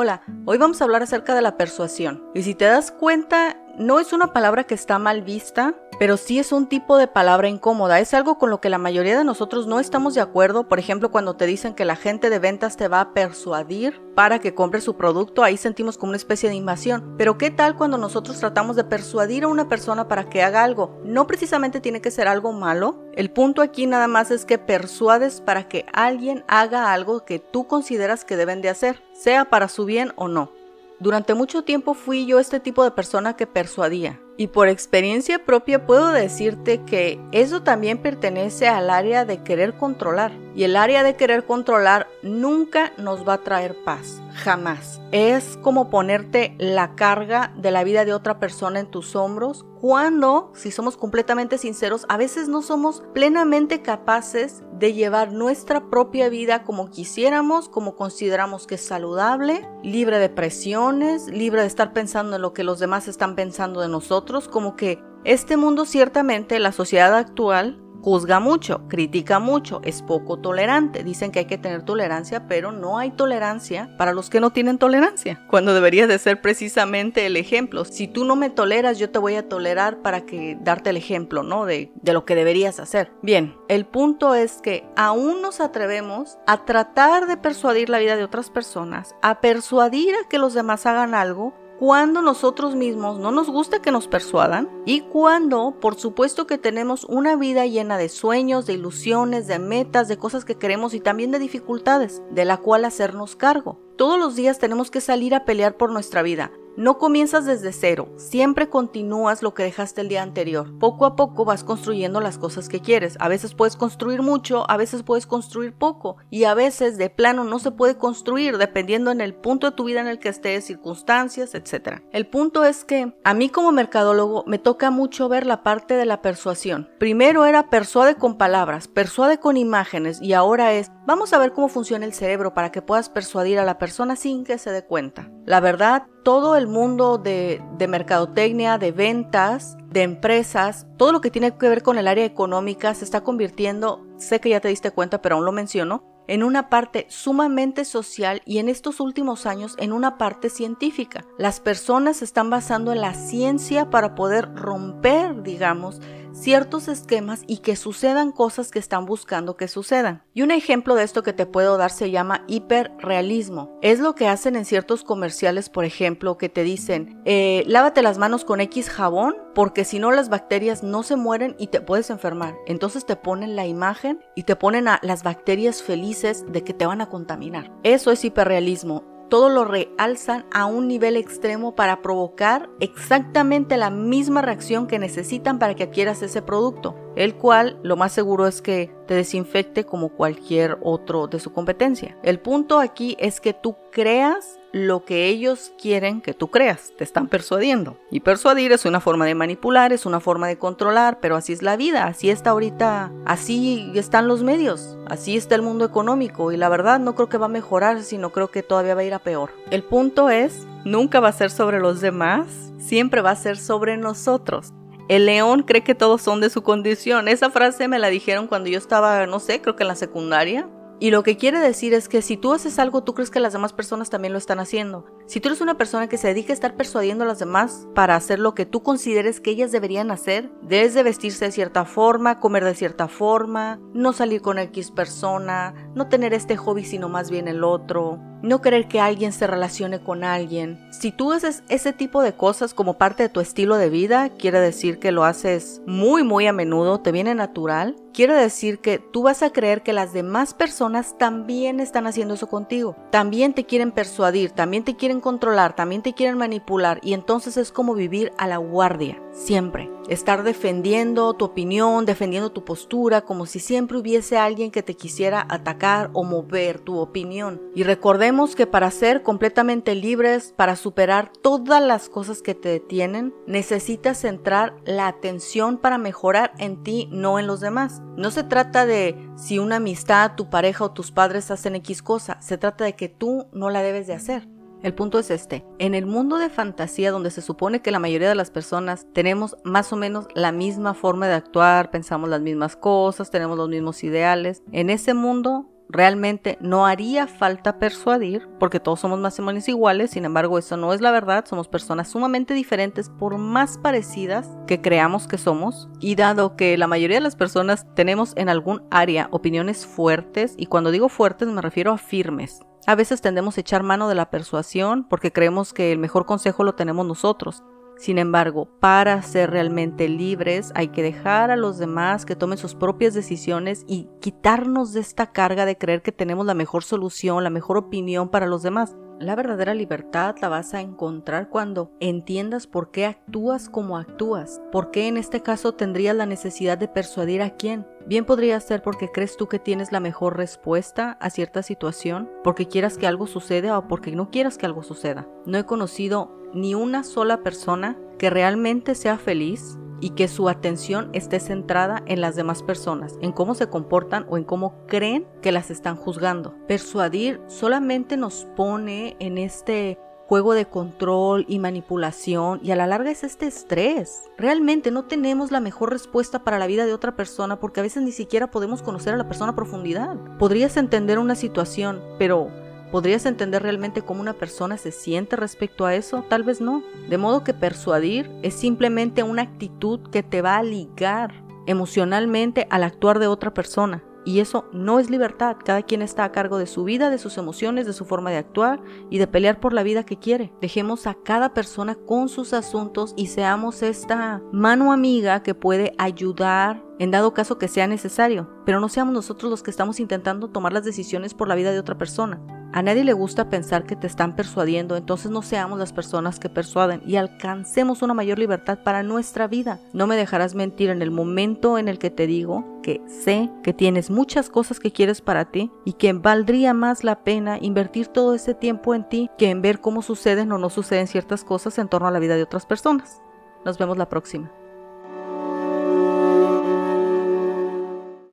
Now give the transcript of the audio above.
Hola, hoy vamos a hablar acerca de la persuasión. Y si te das cuenta, no es una palabra que está mal vista, pero sí es un tipo de palabra incómoda. Es algo con lo que la mayoría de nosotros no estamos de acuerdo. Por ejemplo, cuando te dicen que la gente de ventas te va a persuadir para que compres su producto, ahí sentimos como una especie de invasión. Pero ¿qué tal cuando nosotros tratamos de persuadir a una persona para que haga algo? No precisamente tiene que ser algo malo. El punto aquí nada más es que persuades para que alguien haga algo que tú consideras que deben de hacer, sea para su bien o no. Durante mucho tiempo fui yo este tipo de persona que persuadía. Y por experiencia propia puedo decirte que eso también pertenece al área de querer controlar. Y el área de querer controlar nunca nos va a traer paz, jamás. Es como ponerte la carga de la vida de otra persona en tus hombros cuando, si somos completamente sinceros, a veces no somos plenamente capaces de llevar nuestra propia vida como quisiéramos, como consideramos que es saludable, libre de presiones, libre de estar pensando en lo que los demás están pensando de nosotros, como que este mundo ciertamente, la sociedad actual, juzga mucho, critica mucho, es poco tolerante. Dicen que hay que tener tolerancia, pero no hay tolerancia para los que no tienen tolerancia, cuando debería de ser precisamente el ejemplo. Si tú no me toleras, yo te voy a tolerar para que darte el ejemplo, ¿no? De, de lo que deberías hacer. Bien, el punto es que aún nos atrevemos a tratar de persuadir la vida de otras personas, a persuadir a que los demás hagan algo cuando nosotros mismos no nos gusta que nos persuadan y cuando, por supuesto que tenemos una vida llena de sueños, de ilusiones, de metas, de cosas que queremos y también de dificultades, de la cual hacernos cargo. Todos los días tenemos que salir a pelear por nuestra vida, no comienzas desde cero, siempre continúas lo que dejaste el día anterior. Poco a poco vas construyendo las cosas que quieres. A veces puedes construir mucho, a veces puedes construir poco y a veces de plano no se puede construir dependiendo en el punto de tu vida en el que estés, circunstancias, etc. El punto es que a mí como mercadólogo me toca mucho ver la parte de la persuasión. Primero era persuade con palabras, persuade con imágenes y ahora es vamos a ver cómo funciona el cerebro para que puedas persuadir a la persona sin que se dé cuenta. La verdad, todo el mundo de, mercadotecnia, de ventas, de empresas, todo lo que tiene que ver con el área económica se está convirtiendo, sé que ya te diste cuenta, pero aún lo menciono, en una parte sumamente social y en estos últimos años en una parte científica. Las personas se están basando en la ciencia para poder romper, digamos, ciertos esquemas y que sucedan cosas que están buscando que sucedan. Y un ejemplo de esto que te puedo dar se llama hiperrealismo. Es lo que hacen en ciertos comerciales, por ejemplo, que te dicen, eh, lávate las manos con X jabón porque si no las bacterias no se mueren y te puedes enfermar. Entonces te ponen la imagen y te ponen a las bacterias felices de que te van a contaminar. Eso es hiperrealismo todo lo realzan a un nivel extremo para provocar exactamente la misma reacción que necesitan para que adquieras ese producto, el cual lo más seguro es que te desinfecte como cualquier otro de su competencia. El punto aquí es que tú creas lo que ellos quieren que tú creas, te están persuadiendo. Y persuadir es una forma de manipular, es una forma de controlar, pero así es la vida, así está ahorita, así están los medios, así está el mundo económico y la verdad no creo que va a mejorar, sino creo que todavía va a ir a peor. El punto es, nunca va a ser sobre los demás, siempre va a ser sobre nosotros. El león cree que todos son de su condición. Esa frase me la dijeron cuando yo estaba, no sé, creo que en la secundaria. Y lo que quiere decir es que si tú haces algo, tú crees que las demás personas también lo están haciendo. Si tú eres una persona que se dedica a estar persuadiendo a las demás para hacer lo que tú consideres que ellas deberían hacer, desde vestirse de cierta forma, comer de cierta forma, no salir con X persona, no tener este hobby sino más bien el otro, no querer que alguien se relacione con alguien. Si tú haces ese tipo de cosas como parte de tu estilo de vida, quiere decir que lo haces muy muy a menudo, te viene natural, quiere decir que tú vas a creer que las demás personas también están haciendo eso contigo. También te quieren persuadir, también te quieren controlar, también te quieren manipular y entonces es como vivir a la guardia, siempre. Estar defendiendo tu opinión, defendiendo tu postura, como si siempre hubiese alguien que te quisiera atacar o mover tu opinión. Y recordemos que para ser completamente libres, para superar todas las cosas que te detienen, necesitas centrar la atención para mejorar en ti, no en los demás. No se trata de si una amistad, tu pareja o tus padres hacen X cosa, se trata de que tú no la debes de hacer. El punto es este. En el mundo de fantasía donde se supone que la mayoría de las personas tenemos más o menos la misma forma de actuar, pensamos las mismas cosas, tenemos los mismos ideales, en ese mundo realmente no haría falta persuadir, porque todos somos más o menos iguales, sin embargo eso no es la verdad, somos personas sumamente diferentes por más parecidas que creamos que somos, y dado que la mayoría de las personas tenemos en algún área opiniones fuertes, y cuando digo fuertes me refiero a firmes, a veces tendemos a echar mano de la persuasión porque creemos que el mejor consejo lo tenemos nosotros. Sin embargo, para ser realmente libres hay que dejar a los demás que tomen sus propias decisiones y quitarnos de esta carga de creer que tenemos la mejor solución, la mejor opinión para los demás. La verdadera libertad la vas a encontrar cuando entiendas por qué actúas como actúas, por qué en este caso tendrías la necesidad de persuadir a quién. Bien podría ser porque crees tú que tienes la mejor respuesta a cierta situación, porque quieras que algo suceda o porque no quieras que algo suceda. No he conocido ni una sola persona que realmente sea feliz y que su atención esté centrada en las demás personas, en cómo se comportan o en cómo creen que las están juzgando. Persuadir solamente nos pone en este juego de control y manipulación y a la larga es este estrés. Realmente no tenemos la mejor respuesta para la vida de otra persona porque a veces ni siquiera podemos conocer a la persona a profundidad. Podrías entender una situación, pero ¿Podrías entender realmente cómo una persona se siente respecto a eso? Tal vez no. De modo que persuadir es simplemente una actitud que te va a ligar emocionalmente al actuar de otra persona. Y eso no es libertad. Cada quien está a cargo de su vida, de sus emociones, de su forma de actuar y de pelear por la vida que quiere. Dejemos a cada persona con sus asuntos y seamos esta mano amiga que puede ayudar en dado caso que sea necesario, pero no seamos nosotros los que estamos intentando tomar las decisiones por la vida de otra persona. A nadie le gusta pensar que te están persuadiendo, entonces no seamos las personas que persuaden y alcancemos una mayor libertad para nuestra vida. No me dejarás mentir en el momento en el que te digo que sé que tienes muchas cosas que quieres para ti y que valdría más la pena invertir todo ese tiempo en ti que en ver cómo suceden o no suceden ciertas cosas en torno a la vida de otras personas. Nos vemos la próxima.